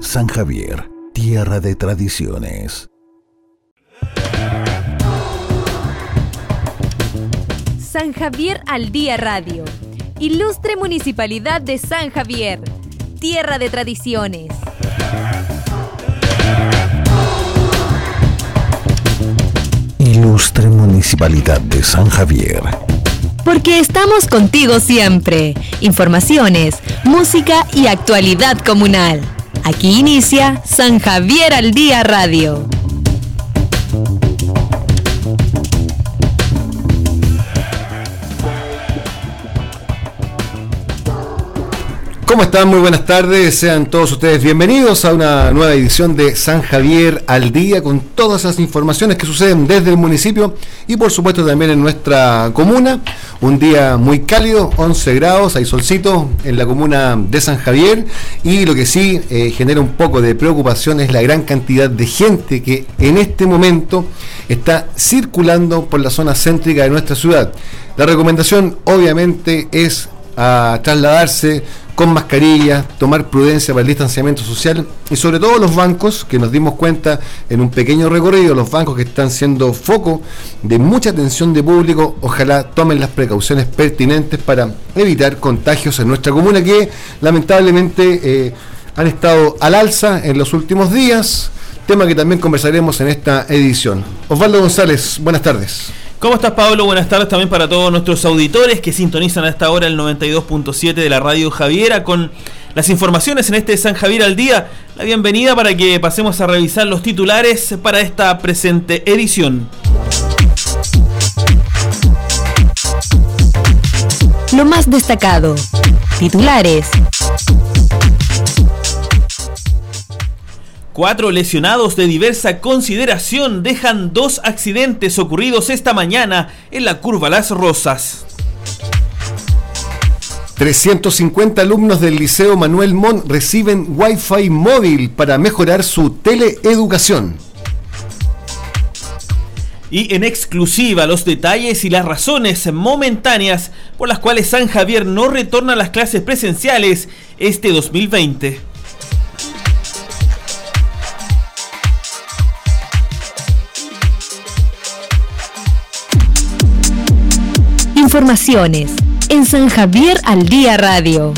San Javier, tierra de tradiciones. San Javier al Día Radio. Ilustre Municipalidad de San Javier, tierra de tradiciones. Ilustre Municipalidad de San Javier. Porque estamos contigo siempre. Informaciones, música y actualidad comunal. Aquí inicia San Javier al Día Radio. ¿Cómo están? Muy buenas tardes. Sean todos ustedes bienvenidos a una nueva edición de San Javier al Día con todas las informaciones que suceden desde el municipio y por supuesto también en nuestra comuna. Un día muy cálido, 11 grados, hay solcito en la comuna de San Javier y lo que sí eh, genera un poco de preocupación es la gran cantidad de gente que en este momento está circulando por la zona céntrica de nuestra ciudad. La recomendación obviamente es a trasladarse con mascarilla, tomar prudencia para el distanciamiento social y sobre todo los bancos, que nos dimos cuenta en un pequeño recorrido, los bancos que están siendo foco de mucha atención de público, ojalá tomen las precauciones pertinentes para evitar contagios en nuestra comuna que lamentablemente eh, han estado al alza en los últimos días, tema que también conversaremos en esta edición. Osvaldo González, buenas tardes. ¿Cómo estás, Pablo? Buenas tardes también para todos nuestros auditores que sintonizan a esta hora el 92.7 de la radio Javiera con las informaciones en este San Javier al día. La bienvenida para que pasemos a revisar los titulares para esta presente edición. Lo más destacado. Titulares. Cuatro lesionados de diversa consideración dejan dos accidentes ocurridos esta mañana en la curva Las Rosas. 350 alumnos del Liceo Manuel Mon reciben Wi-Fi móvil para mejorar su teleeducación. Y en exclusiva los detalles y las razones momentáneas por las cuales San Javier no retorna a las clases presenciales este 2020. Informaciones en San Javier al Día Radio.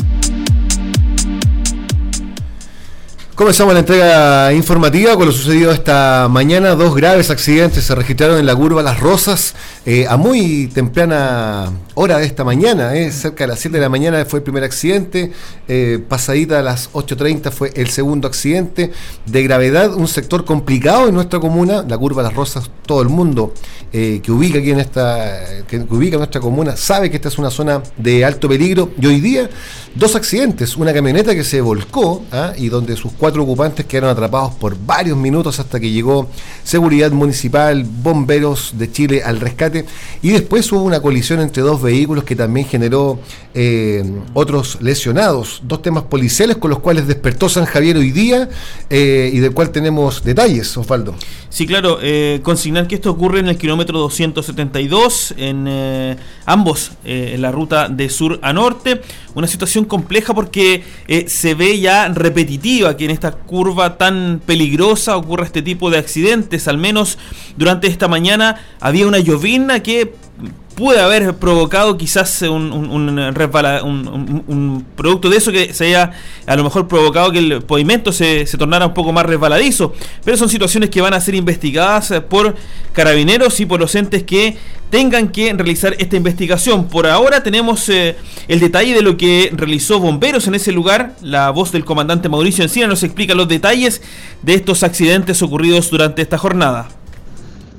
Comenzamos la entrega informativa con lo sucedido esta mañana. Dos graves accidentes se registraron en la curva Las Rosas eh, a muy temprana hora de esta mañana. Eh, cerca de las 7 de la mañana fue el primer accidente. Eh, pasadita a las 8.30 fue el segundo accidente. De gravedad, un sector complicado en nuestra comuna. La curva Las Rosas, todo el mundo que ubica aquí en esta, que ubica nuestra comuna sabe que esta es una zona de alto peligro. Y hoy día, dos accidentes. Una camioneta que se volcó ¿ah? y donde sus cuatro ocupantes quedaron atrapados por varios minutos hasta que llegó seguridad municipal, bomberos de Chile al rescate y después hubo una colisión entre dos vehículos que también generó eh, otros lesionados, dos temas policiales con los cuales despertó San Javier hoy día eh, y del cual tenemos detalles, Osvaldo. Sí, claro, eh, consignar que esto ocurre en el kilómetro 272, en ambos, en la ruta de sur a norte, una situación compleja porque se ve ya repetitiva que en esta curva tan peligrosa ocurra este tipo de accidentes. Al menos durante esta mañana había una llovina que puede haber provocado quizás un, producto de eso que se haya a lo mejor provocado que el pavimento se, se, tornara un poco más resbaladizo. Pero son situaciones que van a ser investigadas por carabineros y por los entes que tengan que realizar esta investigación. Por ahora tenemos eh, el detalle de lo que realizó bomberos en ese lugar. La voz del comandante Mauricio Encina nos explica los detalles de estos accidentes ocurridos durante esta jornada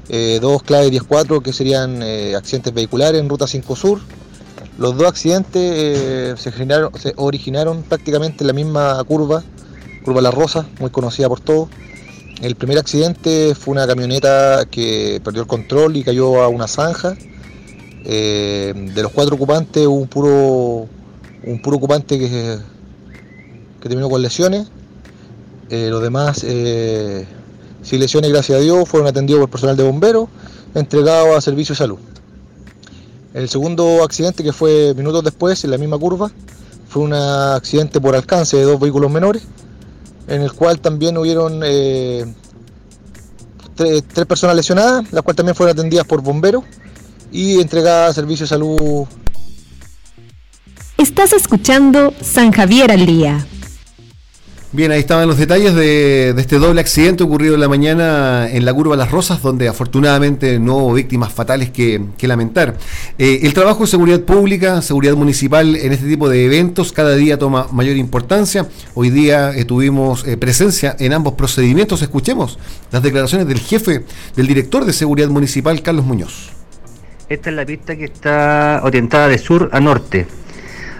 eh, dos clave 10-4 que serían eh, accidentes vehiculares en Ruta 5 Sur. Los dos accidentes eh, se, originaron prácticamente en la misma curva, curva La Rosa, muy conocida por todos. El primer accidente fue una camioneta que perdió el control y cayó a una zanja. Eh, de los cuatro ocupantes un puro, un puro ocupante que, que terminó con lesiones. los demás sin lesiones, gracias a Dios, fueron atendidos por personal de bomberos, entregados a servicio de salud. El segundo accidente, que fue minutos después, en la misma curva, fue un accidente por alcance de dos vehículos menores. en el cual también hubieron eh, tres, tres personas lesionadas, las cuales también fueron atendidas por bomberos y entregadas a servicio de salud Estás escuchando San Javier al día. Bien, ahí estaban los detalles de, este doble accidente ocurrido en la mañana en la curva Las Rosas, donde afortunadamente no hubo víctimas fatales que, que lamentar. Eh, el trabajo de seguridad pública, seguridad municipal en este tipo de eventos cada día toma mayor importancia. Hoy día eh, tuvimos eh, presencia en ambos procedimientos. Escuchemos las declaraciones del jefe, del director de seguridad municipal, Carlos Muñoz. Esta es la pista que está orientada de sur a norte.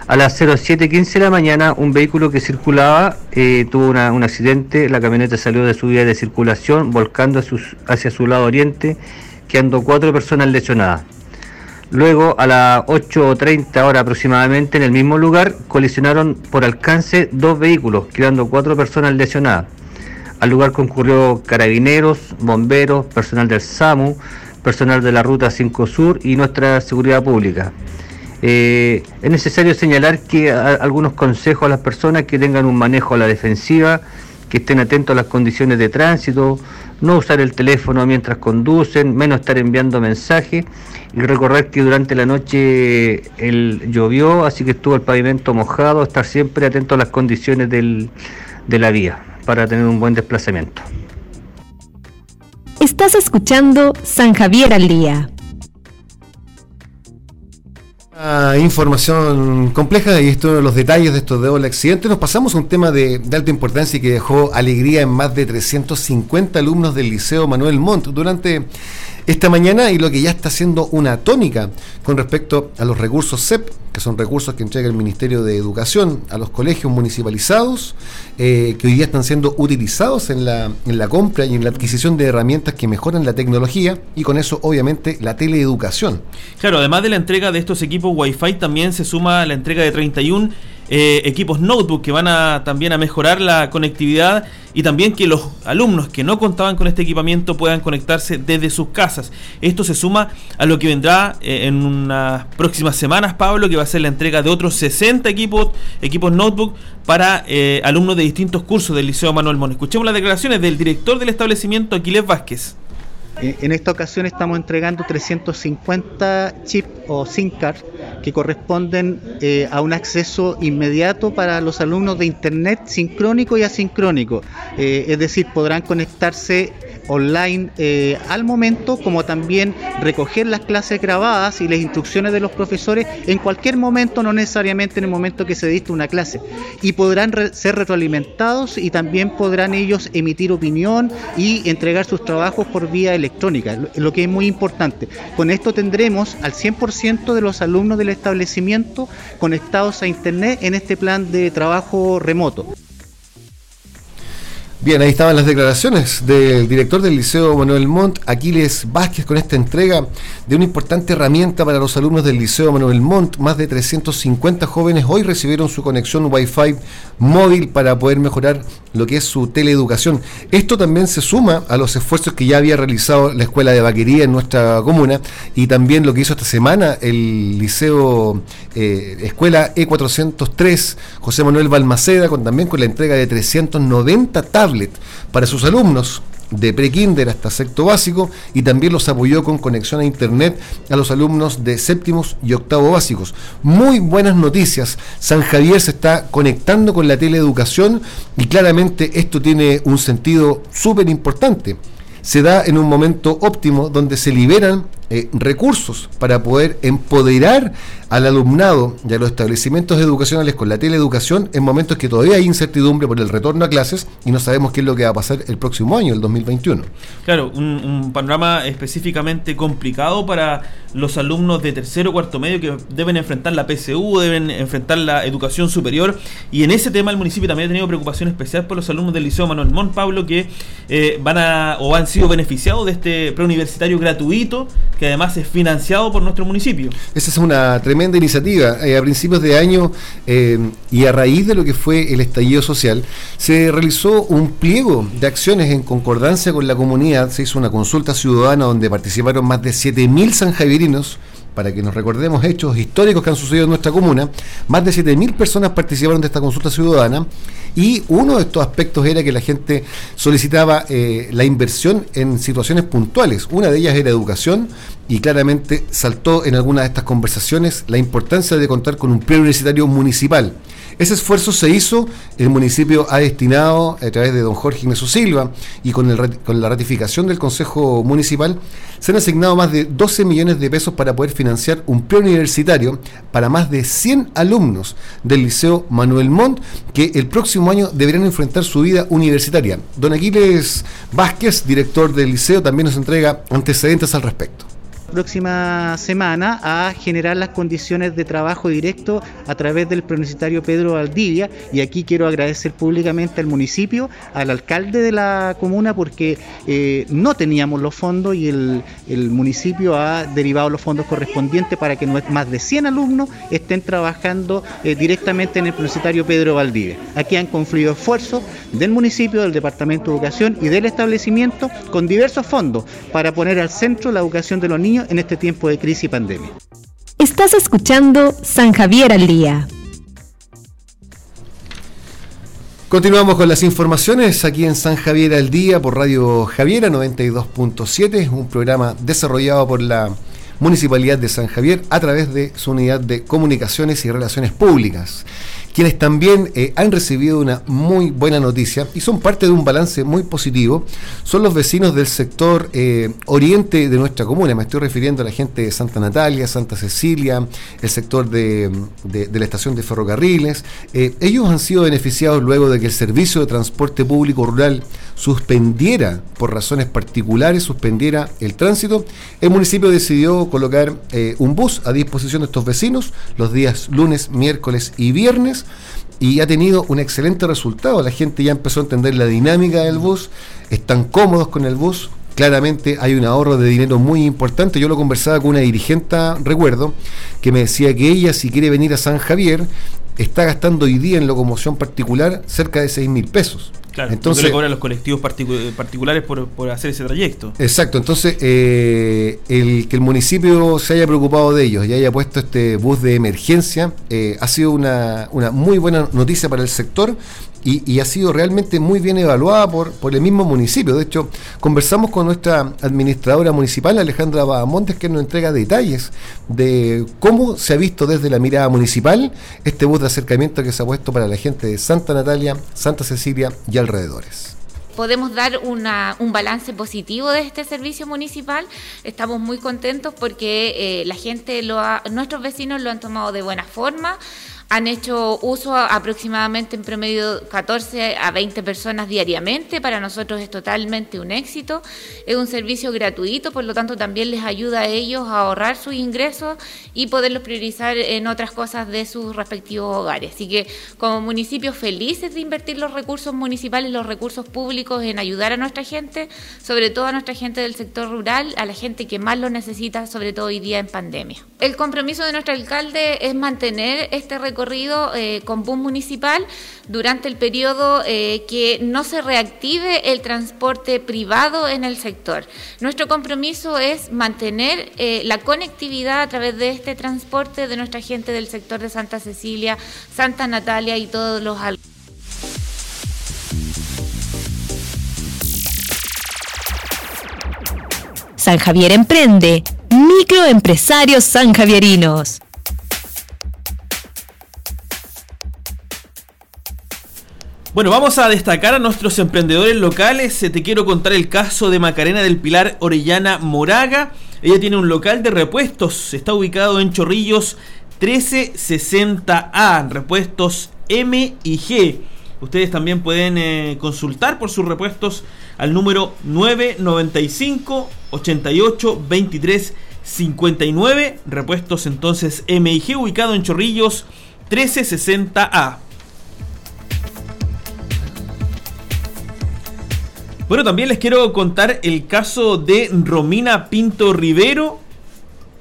A las 07.15 de la mañana, un vehículo que circulaba eh, tuvo un accidente. La camioneta salió de su vía de circulación, volcando hacia su, lado oriente, quedando cuatro personas lesionadas. Luego, a las 8.30 horas aproximadamente, en el mismo lugar, colisionaron por alcance dos vehículos, quedando cuatro personas lesionadas. Al lugar concurrió carabineros, bomberos, personal del SAMU, personal de la Ruta 5 Sur y nuestra seguridad pública. Eh, es necesario señalar que algunos consejos a las personas que tengan un manejo a la defensiva, que estén atentos a las condiciones de tránsito, no usar el teléfono mientras conducen, menos estar enviando mensajes y recordar que durante la noche el llovió, así que estuvo el pavimento mojado, estar siempre atento a las condiciones de la vía para tener un buen desplazamiento. Estás escuchando San Javier al día. Información compleja y esto los detalles de estos doble accidentes. Nos pasamos a un tema de, de alta importancia y que dejó alegría en más de 350 alumnos del Liceo Manuel Montt durante esta mañana y lo que ya está siendo una tónica con respecto a los recursos CEP, que son recursos que entrega el Ministerio de Educación a los colegios municipalizados, eh, que hoy día están siendo utilizados en la, en la compra y en la adquisición de herramientas que mejoran la tecnología y con eso obviamente la teleeducación. Claro, además de la entrega de estos equipos Wi-Fi, también se suma la entrega de 31 eh, equipos notebook que van a también a mejorar la conectividad y también que los alumnos que no contaban con este equipamiento puedan conectarse desde sus casas. Esto se suma a lo que vendrá eh, en unas próximas semanas, Pablo, que va a ser la entrega de otros 60 equipos, equipos notebook para eh, alumnos de distintos cursos del Liceo Manuel Mon. Escuchemos las declaraciones del director del establecimiento, Aquiles Vázquez. Eh, En esta ocasión estamos entregando 350 chips o SIM card que corresponden eh, a un acceso inmediato para los alumnos de Internet sincrónico y asincrónico. Eh, es decir, podrán conectarse online eh, al momento, como también recoger las clases grabadas y las instrucciones de los profesores en cualquier momento, no necesariamente en el momento que se dicta una clase. Y podrán re- ser retroalimentados y también podrán ellos emitir opinión y entregar sus trabajos por vía electrónica, lo que es muy importante. Con esto tendremos al 100% de los alumnos del establecimiento conectados a Internet en este plan de trabajo remoto. Bien, ahí estaban las declaraciones del director del Liceo Manuel Montt, Aquiles Vázquez, con esta entrega de una importante herramienta para los alumnos del Liceo Manuel Montt. Más de 350 jóvenes hoy recibieron su conexión Wi-Fi móvil para poder mejorar lo que es su teleeducación. Esto también se suma a los esfuerzos que ya había realizado la Escuela de Vaquería en nuestra comuna y también lo que hizo esta semana el Liceo eh, Escuela E403 José Manuel Balmaceda, con, también con la entrega de 390 tablets para sus alumnos de prekinder hasta sexto básico y también los apoyó con conexión a internet a los alumnos de séptimos y octavo básicos. Muy buenas noticias. San Javier se está conectando con la teleeducación y claramente esto tiene un sentido súper importante. Se da en un momento óptimo donde se liberan eh, recursos para poder empoderar al alumnado y a los establecimientos educacionales con la teleeducación en momentos que todavía hay incertidumbre por el retorno a clases y no sabemos qué es lo que va a pasar el próximo año, el 2021. Claro, un, un panorama específicamente complicado para los alumnos de tercero cuarto medio que deben enfrentar la PSU, deben enfrentar la educación superior. Y en ese tema el municipio también ha tenido preocupación especial por los alumnos del Liceo Manuel Montt, Pablo, que eh, van a o han sido beneficiados de este preuniversitario gratuito, que además es financiado por nuestro municipio. Esa es una tremenda iniciativa. Eh, a principios de año eh, y a raíz de lo que fue el estallido social, se realizó un pliego de acciones en concordancia con la comunidad. Se hizo una consulta ciudadana donde participaron más de 7.000 sanjaverinos para que nos recordemos hechos históricos que han sucedido en nuestra comuna, más de 7.000 personas participaron de esta consulta ciudadana y uno de estos aspectos era que la gente solicitaba eh, la inversión en situaciones puntuales. Una de ellas era educación y claramente saltó en alguna de estas conversaciones la importancia de contar con un preuniversitario municipal. Ese esfuerzo se hizo, el municipio ha destinado a través de don Jorge Ignacio Silva y con, el, con la ratificación del Consejo Municipal, se han asignado más de 12 millones de pesos para poder financiar un preuniversitario para más de 100 alumnos del Liceo Manuel Montt, que el próximo año deberán enfrentar su vida universitaria. Don Aquiles Vázquez, director del liceo, también nos entrega antecedentes al respecto próxima semana a generar las condiciones de trabajo directo a través del preuniversitario Pedro Valdivia y aquí quiero agradecer públicamente al municipio, al alcalde de la comuna porque eh, no teníamos los fondos y el, municipio ha derivado los fondos correspondientes para que más de 100 alumnos estén trabajando eh, directamente en el preuniversitario Pedro Valdivia. Aquí han confluido esfuerzos del municipio, del Departamento de Educación y del establecimiento con diversos fondos para poner al centro la educación de los niños en este tiempo de crisis y pandemia. Estás escuchando San Javier al Día. Continuamos con las informaciones aquí en San Javier al Día por Radio Javiera 92.7, un programa desarrollado por la Municipalidad de San Javier a través de su unidad de comunicaciones y relaciones públicas quienes también eh, han recibido una muy buena noticia y son parte de un balance muy positivo, son los vecinos del sector eh, oriente de nuestra comuna. Me estoy refiriendo a la gente de Santa Natalia, Santa Cecilia, el sector de, la estación de ferrocarriles. Eh, ellos han sido beneficiados luego de que el servicio de transporte público rural suspendiera, por razones particulares, suspendiera el tránsito. El municipio decidió colocar un bus a disposición de estos vecinos los días lunes, miércoles y viernes y ha tenido un excelente resultado. La gente ya empezó a entender la dinámica del bus, están cómodos con el bus. Claramente hay un ahorro de dinero muy importante. Yo lo conversaba con una dirigente, recuerdo, que me decía que ella, si quiere venir a San Javier, está gastando hoy día en locomoción particular cerca de 6 mil pesos. Claro, entonces le cobran los colectivos particulares por, hacer ese trayecto. Exacto, entonces eh, el que el municipio se haya preocupado de ellos y haya puesto este bus de emergencia eh, ha sido una, una muy buena noticia para el sector y, ha sido realmente muy bien evaluada por, el mismo municipio. De hecho, conversamos con nuestra administradora municipal, Alejandra Bahamontes, que nos entrega detalles de cómo se ha visto desde la mirada municipal este bus de acercamiento que se ha puesto para la gente de Santa Natalia, Santa Cecilia y alrededores podemos dar un balance positivo de este servicio municipal. Estamos muy contentos porque eh, la gente, lo nuestros vecinos lo han tomado de buena forma han hecho uso aproximadamente en promedio 14 a 20 personas diariamente. Para nosotros es totalmente un éxito. Es un servicio gratuito, por lo tanto también les ayuda a ellos a ahorrar sus ingresos y poderlos priorizar en otras cosas de sus respectivos hogares. Así que como municipios felices de invertir los recursos municipales, los recursos públicos en ayudar a nuestra gente, sobre todo a nuestra gente del sector rural, a la gente que más lo necesita, sobre todo hoy día en pandemia. El compromiso de nuestro alcalde es mantener este recurso recorrido eh, con bus municipal durante el periodo eh, que no se reactive el transporte privado en el sector. Nuestro compromiso es mantener eh, la conectividad a través de este transporte de nuestra gente del sector de Santa Cecilia, Santa Natalia y todos los San Javier Emprende, microempresarios sanjavierinos. Bueno, vamos a destacar a nuestros emprendedores locales. Eh, te quiero contar el caso de Macarena del Pilar Orellana Moraga. Ella tiene un local de repuestos. Está ubicado en Chorrillos 1360A. Repuestos M y G. Ustedes también pueden eh, consultar por sus repuestos al número 995 88 23 59. Repuestos entonces M y G ubicado en Chorrillos 1360A. Bueno, también les quiero contar el caso de Romina Pinto Rivero.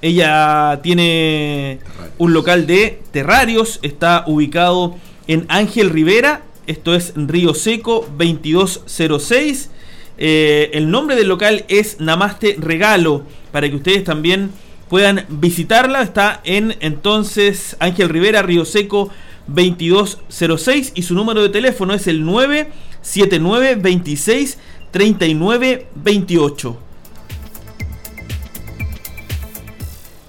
Ella tiene un local de terrarios, está ubicado en Ángel Rivera, esto es Río Seco 2206. Eh, el nombre del local es Namaste Regalo, para que ustedes también puedan visitarla. Está en entonces Ángel Rivera, Río Seco 2206 y su número de teléfono es el 979 26 39 28.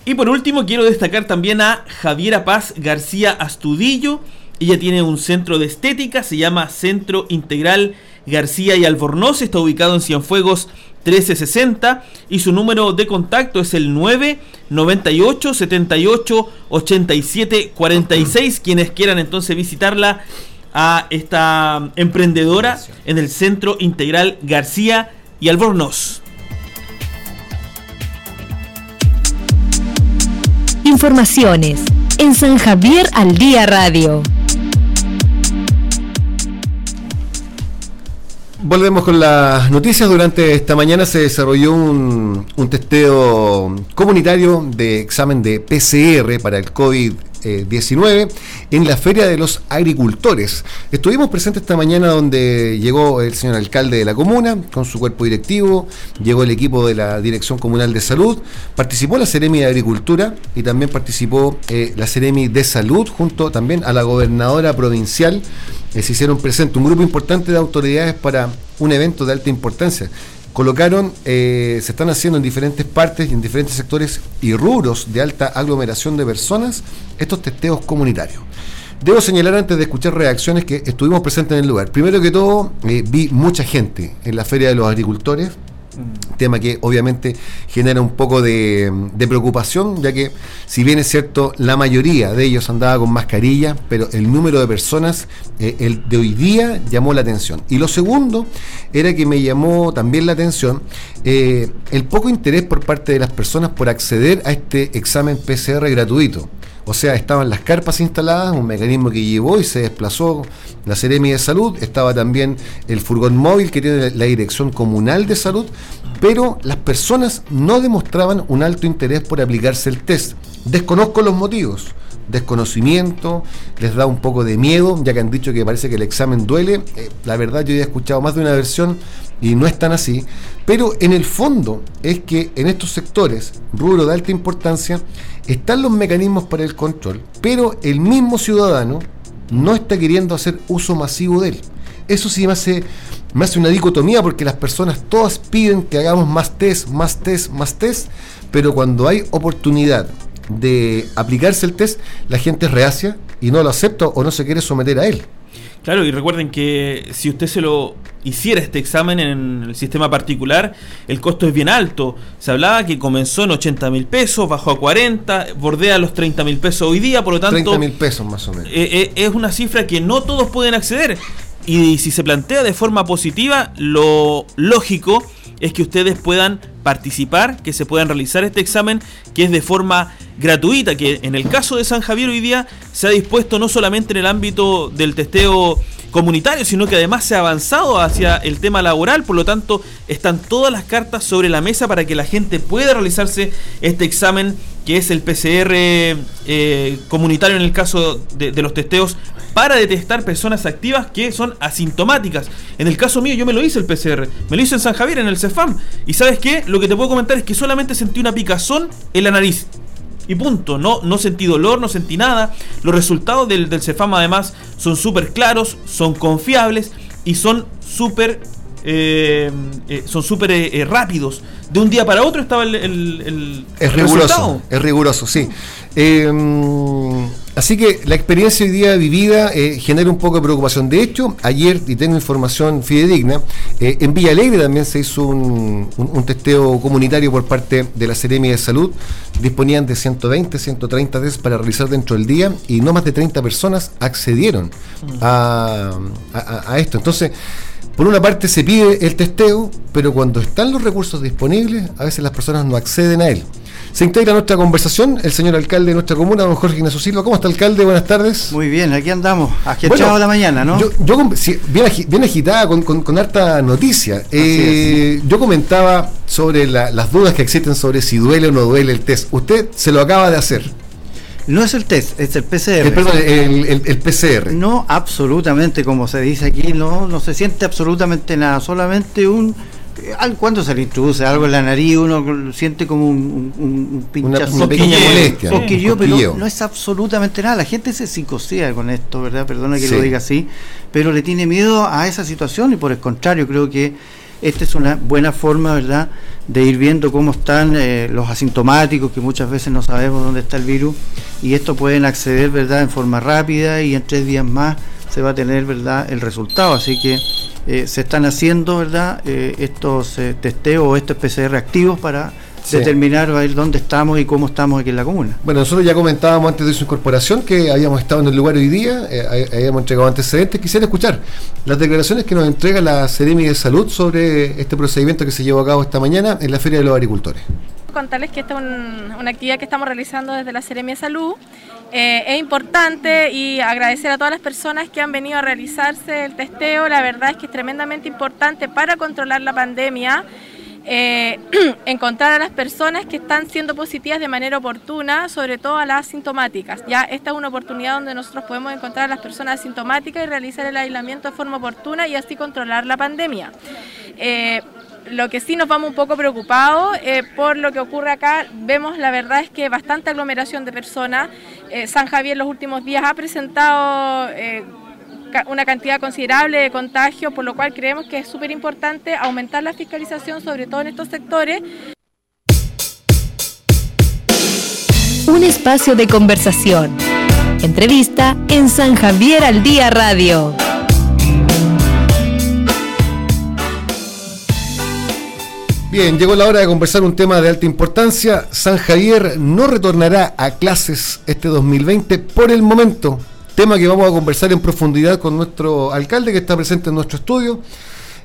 Y por último quiero destacar también a Javiera Paz García Astudillo. Ella tiene un centro de estética, se llama Centro Integral García y Albornoz, está ubicado en Cienfuegos 1360 y su número de contacto es el 998 78 87 46. Quienes quieran entonces visitarla a esta emprendedora en el Centro Integral García y Albornoz. Informaciones en San Javier al Día Radio. Volvemos con las noticias. Durante esta mañana se desarrolló un, un testeo comunitario de examen de PCR para el COVID 19 en la Feria de los Agricultores. Estuvimos presentes esta mañana donde llegó el señor alcalde de la comuna con su cuerpo directivo, llegó el equipo de la Dirección Comunal de Salud, participó la Seremi de Agricultura y también participó eh, la Seremi de Salud junto también a la gobernadora provincial. Eh, se hicieron presentes un grupo importante de autoridades para un evento de alta importancia colocaron, eh, se están haciendo en diferentes partes y en diferentes sectores y rubros de alta aglomeración de personas estos testeos comunitarios. Debo señalar antes de escuchar reacciones que estuvimos presentes en el lugar. Primero que todo, eh, vi mucha gente en la Feria de los Agricultores. Tema que obviamente genera un poco de, preocupación, ya que si bien es cierto, la mayoría de ellos andaba con mascarilla, pero el número de personas eh, el de hoy día llamó la atención. Y lo segundo era que me llamó también la atención eh, el poco interés por parte de las personas por acceder a este examen PCR gratuito. O sea, estaban las carpas instaladas, un mecanismo que llevó y se desplazó la Seremi de Salud, estaba también el furgón móvil que tiene la Dirección Comunal de Salud, pero las personas no demostraban un alto interés por aplicarse el test. Desconozco los motivos desconocimiento, les da un poco de miedo, ya que han dicho que parece que el examen duele. Eh, la verdad yo he escuchado más de una versión y no es tan así, pero en el fondo es que en estos sectores, rubro de alta importancia, están los mecanismos para el control, pero el mismo ciudadano no está queriendo hacer uso masivo de él. Eso sí me hace, una dicotomía porque las personas todas piden que hagamos más test, más test, más test, pero cuando hay oportunidad de aplicarse el test, la gente es reacia y no lo acepta o no se quiere someter a él. Claro, y recuerden que si usted se lo hiciera este examen en el sistema particular, el costo es bien alto. Se hablaba que comenzó en 80 mil pesos, bajó a 40, bordea los 30 mil pesos hoy día, por lo tanto... 30 mil pesos más o menos. Eh, eh, es una cifra que no todos pueden acceder. Y si se plantea de forma positiva, lo lógico es que ustedes puedan participar, que se puedan realizar este examen, que es de forma gratuita, que en el caso de San Javier hoy día se ha dispuesto no solamente en el ámbito del testeo comunitario, sino que además se ha avanzado hacia el tema laboral, por lo tanto están todas las cartas sobre la mesa para que la gente pueda realizarse este examen que es el PCR eh, comunitario en el caso de, de, los testeos para detectar personas activas que son asintomáticas. En el caso mío yo me lo hice el PCR, me lo hice en San Javier, en el CEFAM, y sabes qué, lo que te puedo comentar es que solamente sentí una picazón en la nariz. Y punto, no, no sentí dolor, no sentí nada. Los resultados del, del CEFAM además son súper claros, son confiables y son súper eh, eh, son súper eh, rápidos. De un día para otro estaba el, el, es riguroso, Es riguroso, sí. Así que la experiencia hoy día vivida genera un poco de preocupación. De hecho, ayer, y tengo información fidedigna, en Villa Alegre también se hizo un, testeo comunitario por parte de la Seremia de Salud. Disponían de 120, 130 test para realizar dentro del día y no más de 30 personas accedieron a, a esto. Entonces, por una parte se pide el testeo, pero cuando están los recursos disponibles, a veces las personas no acceden a él. Se integra a nuestra conversación el señor alcalde de nuestra comuna, don Jorge Ignacio Silva. ¿Cómo está, alcalde? Buenas tardes. Muy bien, aquí andamos, agitados la mañana, ¿no? Yo, bien, agitada, con, harta noticia. Eh, yo comentaba sobre las dudas que existen sobre si duele o no duele el test. Usted se lo acaba de hacer. No es el test, es el PCR. El, perdón, el, PCR. No, absolutamente, como se dice aquí, no, no se siente absolutamente nada, solamente un cuando se le introduce algo en la nariz, uno siente como un, un, pinchazo, una, pequeña molestia. pero no es absolutamente nada. La gente se psicosea con esto, ¿verdad? Perdona que lo diga así, pero le tiene miedo a esa situación y por el contrario, creo que esta es una buena forma, ¿verdad?, de ir viendo cómo están eh, los asintomáticos, que muchas veces no sabemos dónde está el virus, y esto pueden acceder, ¿verdad?, en forma rápida y en tres días más se va a tener, ¿verdad?, el resultado. Así que eh, se están haciendo, ¿verdad?, eh, estos testeos o estos PCR activos para determinar a ver dónde estamos y cómo estamos aquí en la comuna. Bueno, nosotros ya comentábamos antes de su incorporación que habíamos estado en el lugar hoy día, eh, habíamos entregado antecedentes. Quisiera escuchar las declaraciones que nos entrega la Seremi de Salud sobre este procedimiento que se llevó a cabo esta mañana en la Feria de los Agricultores contarles que esta es una actividad que estamos realizando desde la Seremia de Salud. Eh, es importante y agradecer a todas las personas que han venido a realizarse el testeo. La verdad es que es tremendamente importante para controlar la pandemia. Eh, encontrar a las personas que están siendo positivas de manera oportuna, sobre todo a las asintomáticas. Ya esta es una oportunidad donde nosotros podemos encontrar a las personas asintomáticas y realizar el aislamiento de forma oportuna y así controlar la pandemia. Eh, lo que sí nos vamos un poco preocupados eh, por lo que ocurre acá, vemos la verdad es que bastante aglomeración de personas. San Javier los últimos días ha presentado una cantidad considerable de contagios, por lo cual creemos que es súper importante aumentar la fiscalización, sobre todo en estos sectores. Un espacio de conversación. Entrevista en San Javier al Día Radio. Bien, llegó la hora de conversar un tema de alta importancia. San Javier no retornará a clases este 2020 por el momento tema que vamos a conversar en profundidad con nuestro alcalde que está presente en nuestro estudio.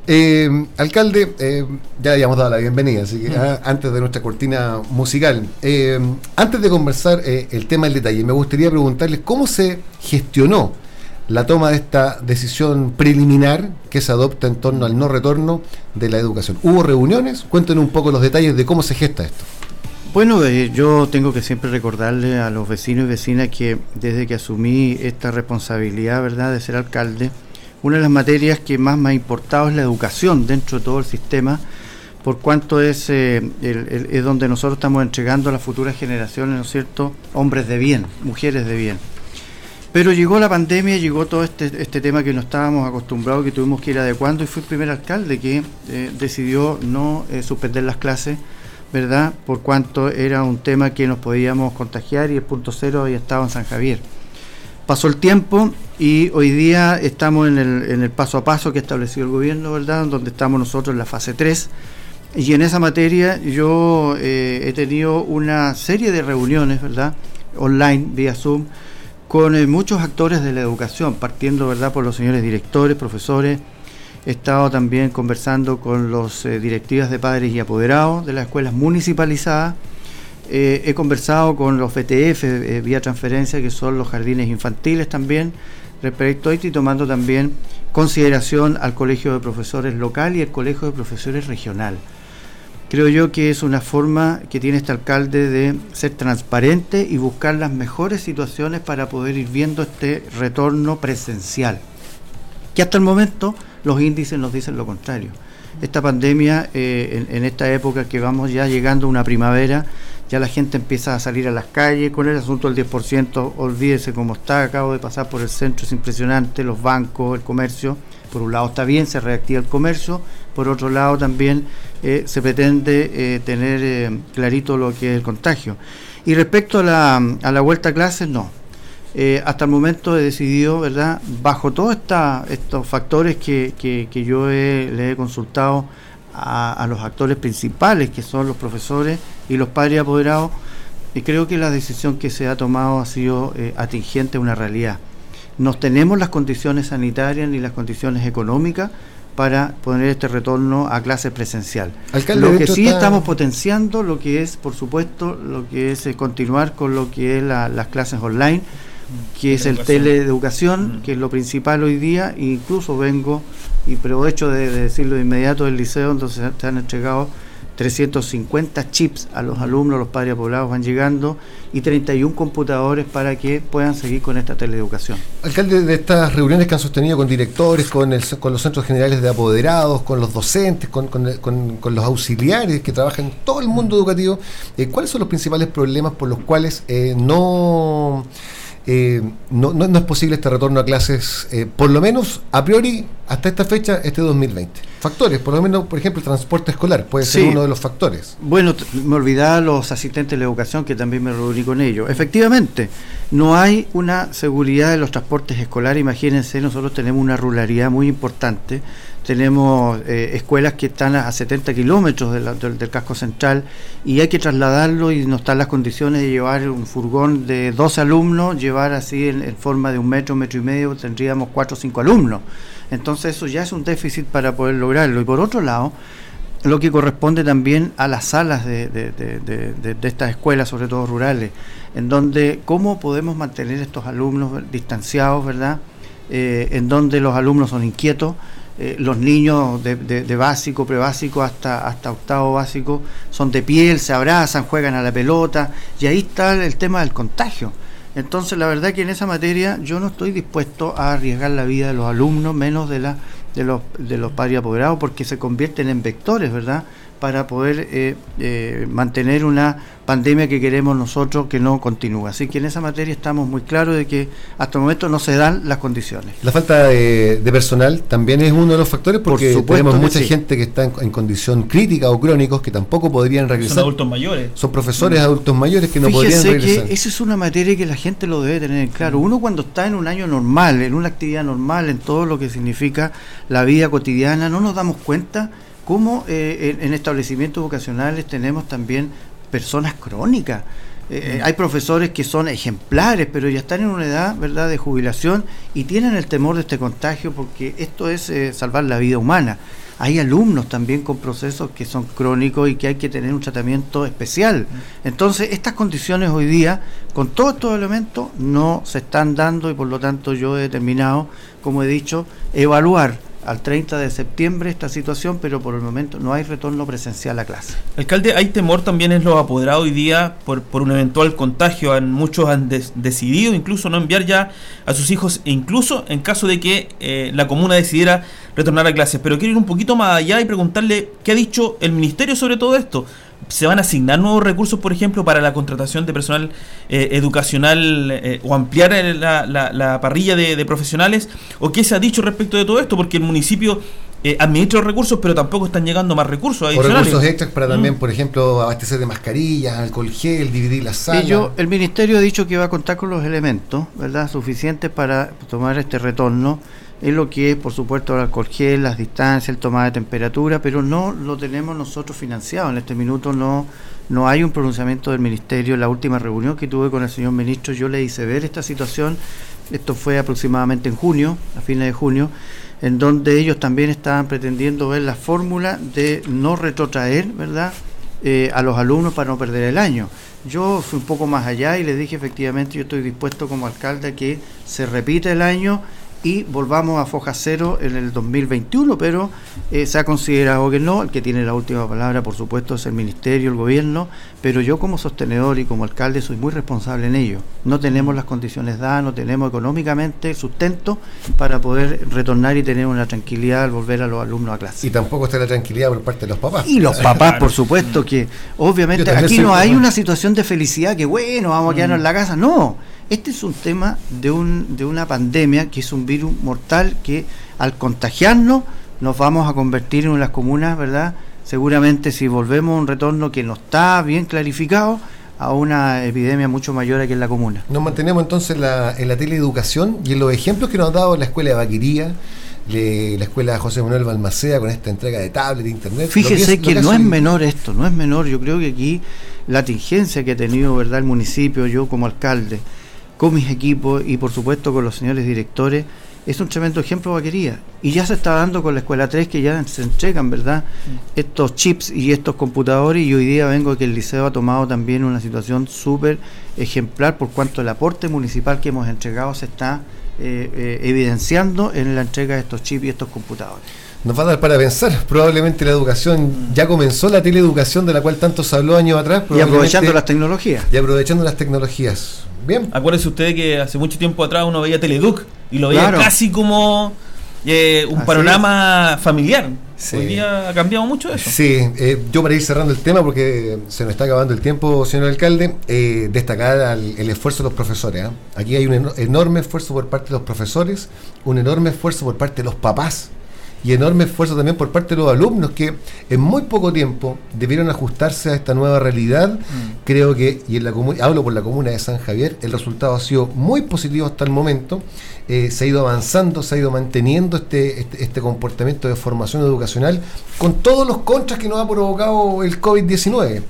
Eh, alcalde, eh, ya habíamos dado la bienvenida, así que mm. ah, antes de nuestra cortina musical, eh, antes de conversar el tema del detalle, me gustaría preguntarles cómo se gestionó la toma de esta decisión preliminar que se adopta en torno al no retorno de la educación. ¿Hubo reuniones? Cuéntenos un poco los detalles de cómo se gesta esto. Bueno, eh, yo tengo que siempre recordarle a los vecinos y vecinas que desde que asumí esta responsabilidad, ¿verdad?, de ser alcalde, una de las materias que más me ha importado es la educación dentro de todo el sistema, por cuanto es, eh, es donde nosotros estamos entregando a las futuras generaciones, ¿no es cierto?, hombres de bien, mujeres de bien. Pero llegó la pandemia, llegó todo este, este tema que no estábamos acostumbrados, que tuvimos que ir adecuando, y fue el primer alcalde que eh, decidió no suspender las clases ¿verdad? Por cuanto era un tema que nos podíamos contagiar y el punto cero había estado en San Javier. Pasó el tiempo y hoy día estamos en el, en el paso a paso que ha establecido el gobierno, ¿verdad? Donde estamos nosotros en la fase 3. Y en esa materia yo eh, he tenido una serie de reuniones, ¿verdad? Online, vía Zoom, con eh, muchos actores de la educación, partiendo, ¿verdad? Por los señores directores, profesores, He estado también conversando con los eh, directivas de padres y apoderados de las escuelas municipalizadas. Eh, he conversado con los BTF eh, vía transferencia, que son los jardines infantiles también, respecto a esto y tomando también consideración al colegio de profesores local y el colegio de profesores regional. Creo yo que es una forma que tiene este alcalde de ser transparente y buscar las mejores situaciones para poder ir viendo este retorno presencial, que hasta el momento los índices nos dicen lo contrario. Esta pandemia, eh, en, esta época que vamos ya llegando a una primavera, ya la gente empieza a salir a las calles con el asunto del 10%, olvídese cómo está, acabo de pasar por el centro, es impresionante, los bancos, el comercio, por un lado está bien, se reactiva el comercio, por otro lado también eh, se pretende eh, tener clarito lo que es el contagio. Y respecto a la, a vuelta a clases, no, eh, hasta el momento he decidido, ¿verdad? Bajo todos estos factores que, yo le he consultado a, los actores principales, que son los profesores y los padres apoderados, y creo que la decisión que se ha tomado ha sido eh, atingente a una realidad. No tenemos las condiciones sanitarias ni las condiciones económicas para poner este retorno a clase presencial. lo que sí estamos potenciando, lo que es, por supuesto, lo que es eh, continuar con lo que es las clases online, que es el teleeducación, mm. que es lo principal hoy día, incluso vengo y aprovecho de, de decirlo de inmediato del liceo, entonces se han entregado 350 chips a los alumnos, los padres apoderados van llegando y 31 computadores para que puedan seguir con esta teleeducación. Alcalde, de estas reuniones que han sostenido con directores, con, los centros generales de apoderados, con los docentes, con los auxiliares que trabajan en todo el mundo educativo, eh, ¿cuáles son los principales problemas por los cuales eh, no, eh, no, no- no es posible este retorno a clases, eh, por lo menos a priori, hasta esta fecha, este 2020? Factores, por lo menos, por ejemplo, el transporte escolar puede ser uno de los factores. Bueno, me olvidaba los asistentes de la educación que también me reuní con ellos. Efectivamente, no hay una seguridad de los transportes escolares. Imagínense, nosotros tenemos una ruralidad muy importante. Tenemos eh, escuelas que están a, a 70 kilómetros del, casco central y hay que trasladarlo y no están las condiciones de llevar un furgón de 12 alumnos, llevar así en, forma de un metro, metro y medio, tendríamos 4 o 5 alumnos. Entonces eso ya es un déficit para poder lograrlo. Y por otro lado, lo que corresponde también a las salas de estas escuelas, sobre todo rurales, en donde cómo podemos mantener estos alumnos distanciados, ¿verdad? Eh, en donde los alumnos son inquietos, eh, los niños de, de- de básico, prebásico hasta, hasta octavo básico son de piel, se abrazan, juegan a la pelota, y ahí está el tema del contagio. Entonces, la verdad que en esa materia yo no estoy dispuesto a arriesgar la vida de los alumnos, menos de, la, de, los, de los padres apoderados, porque se convierten en vectores, ¿verdad? Para poder eh, eh, mantener una pandemia que queremos nosotros que no continúe. Así que en esa materia estamos muy claros de que hasta el momento no se dan las condiciones. La falta de, de personal también es uno de los factores porque tenemos que mucha sí. gente que está en, en condición crítica o crónicos que tampoco podrían regresar. Son adultos mayores. Son profesores adultos mayores que no podrían regresar. que esa es una materia que la gente lo debe tener en claro. Uno cuando está en un año normal, en una actividad normal, en todo lo que significa la vida cotidiana, no nos damos cuenta cómo eh, en, en establecimientos vocacionales tenemos también personas crónicas. Eh, eh, hay profesores que son ejemplares, pero ya están en una edad, ¿verdad?, de jubilación y tienen el temor de este contagio porque esto es eh, salvar la vida humana. Hay alumnos también con procesos que son crónicos y que hay que tener un tratamiento especial. Entonces, estas condiciones hoy día, con todos estos elementos, no se están dando y por lo tanto yo he determinado, como he dicho, evaluar al 30 de septiembre esta situación, pero por el momento no hay retorno presencial a clase. Alcalde, hay temor también en los apoderados hoy día por, por un eventual contagio. Muchos han decidido incluso no enviar ya a sus hijos, incluso en caso de que eh, la comuna decidiera retornar a clases. Pero quiero ir un poquito más allá y preguntarle qué ha dicho el ministerio sobre todo esto. ¿Se van a asignar nuevos recursos, por ejemplo, para la contratación de personal eh, educacional eh, o ampliar la, la- la parrilla de, de profesionales? ¿O qué se ha dicho respecto de todo esto? Porque el municipio eh, administra los recursos, pero tampoco están llegando más recursos O adicionales. recursos extras para también, Mm. por ejemplo, abastecer de mascarillas, alcohol gel, dividir las salas. Ello- el ministerio ha dicho que va a contar con los elementos ¿verdad? suficientes para tomar este retorno en lo que es, por supuesto, el alcohol gel, las distancias, el toma de temperatura, pero no lo tenemos nosotros financiado. En este minuto no, no hay un pronunciamiento del ministerio. La última reunión que tuve con el señor ministro, yo le hice ver esta situación. Esto fue aproximadamente en junio, a fines de junio, en donde ellos también estaban pretendiendo ver la fórmula de no retrotraer, ¿verdad? eh, a los alumnos para no perder el año. Yo fui un poco más allá y les dije efectivamente yo estoy dispuesto como alcalde a que se repita el año y volvamos a foja cero en el 2021, pero eh, se ha considerado que no, el que tiene la última palabra por supuesto es el ministerio, el gobierno, pero yo como sostenedor y como alcalde soy muy responsable en ello. No tenemos las condiciones dadas, no tenemos económicamente sustento para poder retornar y tener una tranquilidad al volver a los alumnos a clase. Y tampoco está la tranquilidad por parte de los papás. Y los papás, por supuesto, que obviamente aquí no hay una situación de felicidad que bueno, vamos a quedarnos en la casa. No, este es un tema de, un, de una pandemia que es un virus mortal que al contagiarnos nos vamos a convertir en unas comunas, ¿verdad? Seguramente si volvemos a un retorno que no está bien clarificado a una epidemia mucho mayor aquí en la comuna. Nos mantenemos entonces en la, en la teleeducación y en los ejemplos que nos ha dado la escuela de vaquería, le- la escuela José Manuel Balmaceda con esta entrega de tablet, de internet. Fíjese es- que, no es menor esto, no es menor. Yo creo que aquí la tingencia que ha tenido verdad el municipio, yo como alcalde, con mis equipos y por supuesto con los señores directores, es un tremendo ejemplo de vaquería. Y ya se está dando con la escuela 3 que ya se entregan, ¿verdad? Estos chips y estos computadores y hoy día vengo que el liceo ha tomado también una situación súper ejemplar por cuanto el aporte municipal que hemos entregado se está eh, eh, evidenciando en la entrega de estos chips y estos computadores. Nos va a dar para pensar, probablemente la educación, ya comenzó la teleeducación de la cual tanto se habló años atrás. Y aprovechando las tecnologías. Y aprovechando las tecnologías. Bien. Acuérdese usted que hace mucho tiempo atrás uno veía Teleduc y lo veía casi como eh, un panorama familiar. Hoy día ha cambiado mucho eso. Sí, eh, yo para ir cerrando el tema, porque se nos está acabando el tiempo, señor alcalde, eh, destacar el esfuerzo de los profesores. ¿ah? Aquí hay un enorme esfuerzo por parte de los profesores, un enorme esfuerzo por parte de los papás y enorme esfuerzo también por parte de los alumnos que en muy poco tiempo debieron ajustarse a esta nueva realidad. Mm. Creo que, y en la hablo por la comuna de San Javier, el resultado ha sido muy positivo hasta el momento. Eh, se ha ido avanzando, se ha ido manteniendo este, este, este, comportamiento de formación educacional con todos los contras que nos ha provocado el COVID-19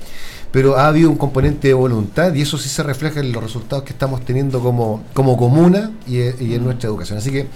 pero ha habido un componente de voluntad y eso sí se refleja en los resultados que estamos teniendo como, como comuna y, y en nuestra educación. Así que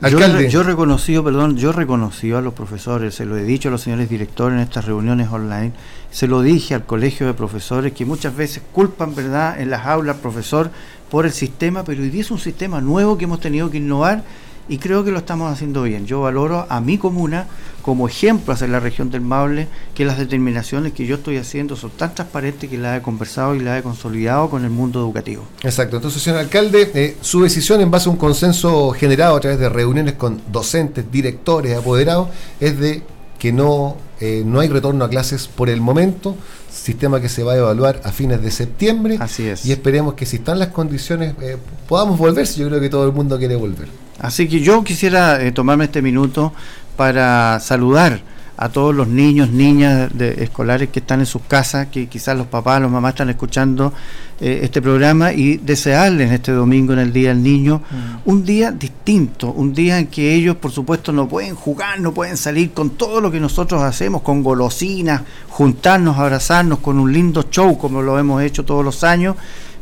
Alcalde. Yo, he reconocido, perdón, yo reconocido a los profesores, se lo he dicho a los señores directores en estas reuniones online, se lo dije al colegio de profesores que muchas veces culpan, ¿verdad?, en las aulas profesor por el sistema, pero hoy día es un sistema nuevo que hemos tenido que innovar y creo que lo estamos haciendo bien. Yo valoro a mi comuna como ejemplo hacia la región del Maule que las determinaciones que yo estoy haciendo son tan transparentes que las he conversado y las he consolidado con el mundo educativo. Exacto. Entonces, señor alcalde, eh, su decisión en base a un consenso generado a través de reuniones con docentes, directores, apoderados, es de que no, eh, no hay retorno a clases por el momento, sistema que se va a evaluar a fines de septiembre. Así es. Y esperemos que si están las condiciones eh, podamos volver, si yo creo que todo el mundo quiere volver. Así que yo quisiera eh, tomarme este minuto para saludar a todos los niños, niñas de, escolares que están en sus casas, que quizás los papás, los mamás están escuchando eh, este programa y desearles este domingo en el Día del Niño mm. un día distinto, un día en que ellos por supuesto no pueden jugar, no pueden salir con todo lo que nosotros hacemos, con golosinas, juntarnos, abrazarnos, con un lindo show como lo hemos hecho todos los años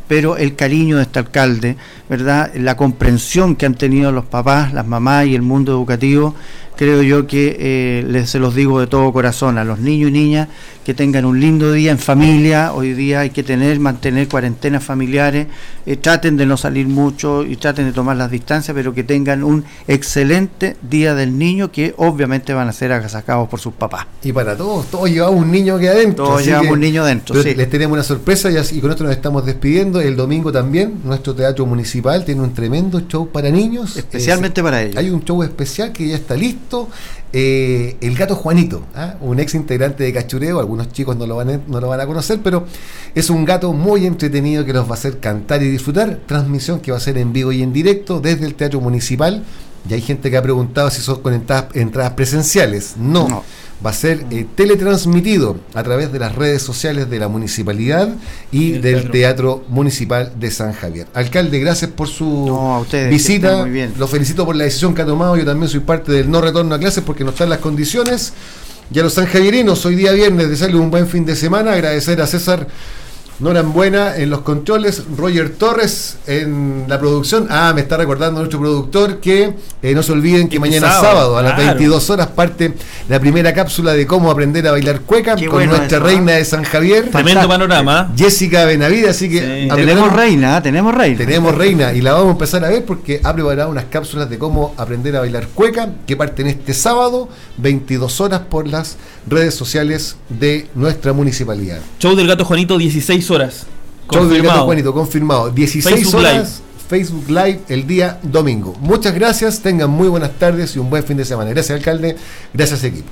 pero el cariño de este alcalde, ¿verdad? La comprensión que han tenido los papás, las mamás y el mundo educativo creo yo que eh, les, se los digo de todo corazón a los niños y niñas que tengan un lindo día en familia. Hoy día hay que tener, mantener cuarentenas familiares, eh, traten de no salir mucho y traten de tomar las distancias, pero que tengan un excelente día del niño que obviamente van a ser agasacados por sus papás. Y para todos, todos llevamos un niño aquí adentro. Todos llevamos un niño adentro. Sí. Les tenemos una sorpresa y, así, con esto nos estamos despidiendo. El domingo también, nuestro teatro municipal tiene un tremendo show para niños. Especialmente para ellos. Hay un show especial que ya está listo eh, el gato Juanito, ¿ah? un ex integrante de Cachureo, algunos chicos no lo, van a, no lo van a conocer, pero es un gato muy entretenido que los va a hacer cantar y disfrutar. Transmisión que va a ser en vivo y en directo desde el Teatro Municipal. Y hay gente que ha preguntado si son con entradas, presenciales. no va a ser eh, teletransmitido a través de las redes sociales de la municipalidad y, del teatro. Municipal de San Javier. Alcalde, gracias por su visita. Lo felicito por la decisión que ha tomado. Yo también soy parte del no retorno a clases porque no están las condiciones. Y a los sanjavierinos, hoy día viernes, desearles un buen fin de semana. Agradecer a César Buena en los controles, Roger Torres en la producción. Ah, me está recordando nuestro productor que eh, no se olviden que mañana sábado, a las 22 horas parte la primera cápsula de cómo aprender a bailar cueca con nuestra reina de San Javier. Tremendo panorama. Jessica Benavide, así que tenemos reina, tenemos reina. Tenemos reina y la vamos a empezar a ver porque ha preparado unas cápsulas de cómo aprender a bailar cueca que parten este sábado, 22 horas por las redes sociales de nuestra municipalidad. Show del gato Juanito, 16 horas. Confirmado. Juanito, confirmado. 16 horas. Facebook Live el día domingo. Muchas gracias, tengan muy buenas tardes y un buen fin de semana. Gracias, alcalde. Gracias, equipo.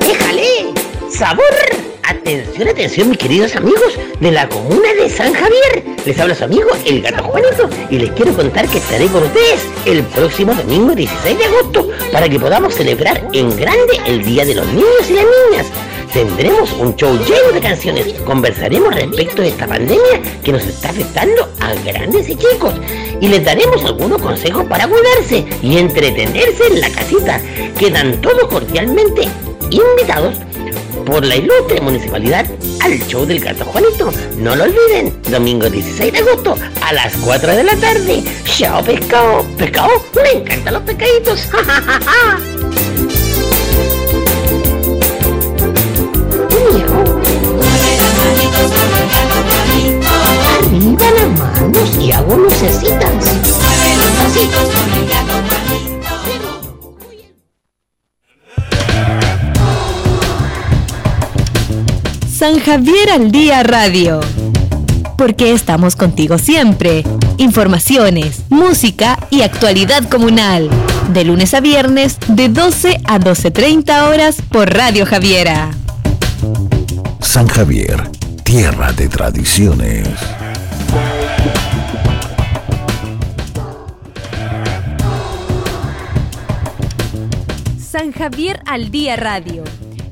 ¡Déjale! ¡Sabor! Atención, atención, mis queridos amigos de la comuna de San Javier. Les habla su amigo el gato Juanito y les quiero contar que estaré con ustedes el próximo domingo 16 de agosto para que podamos celebrar en grande el Día de los Niños y las Niñas. Tendremos un show lleno de canciones, conversaremos respecto de esta pandemia que nos está afectando a grandes y chicos y les daremos algunos consejos para cuidarse y entretenerse en la casita. Quedan todos cordialmente invitados por la ilustre municipalidad al show del gato Juanito. No lo olviden, domingo 16 de agosto a las 4 de la tarde. Chao pescado, pescado, me encantan los pescaditos. calenta las manos y hago lucecitas. Así. San Javier al Día Radio. Porque estamos contigo siempre. Informaciones, música y actualidad comunal. De lunes a viernes, de 12 a 12.30 horas por Radio Javiera. San Javier, tierra de tradiciones. San Javier al Día Radio.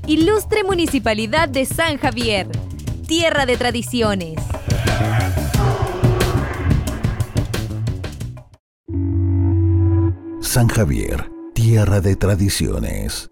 Ilustre Municipalidad de San Javier. Tierra de tradiciones. San Javier, tierra de tradiciones.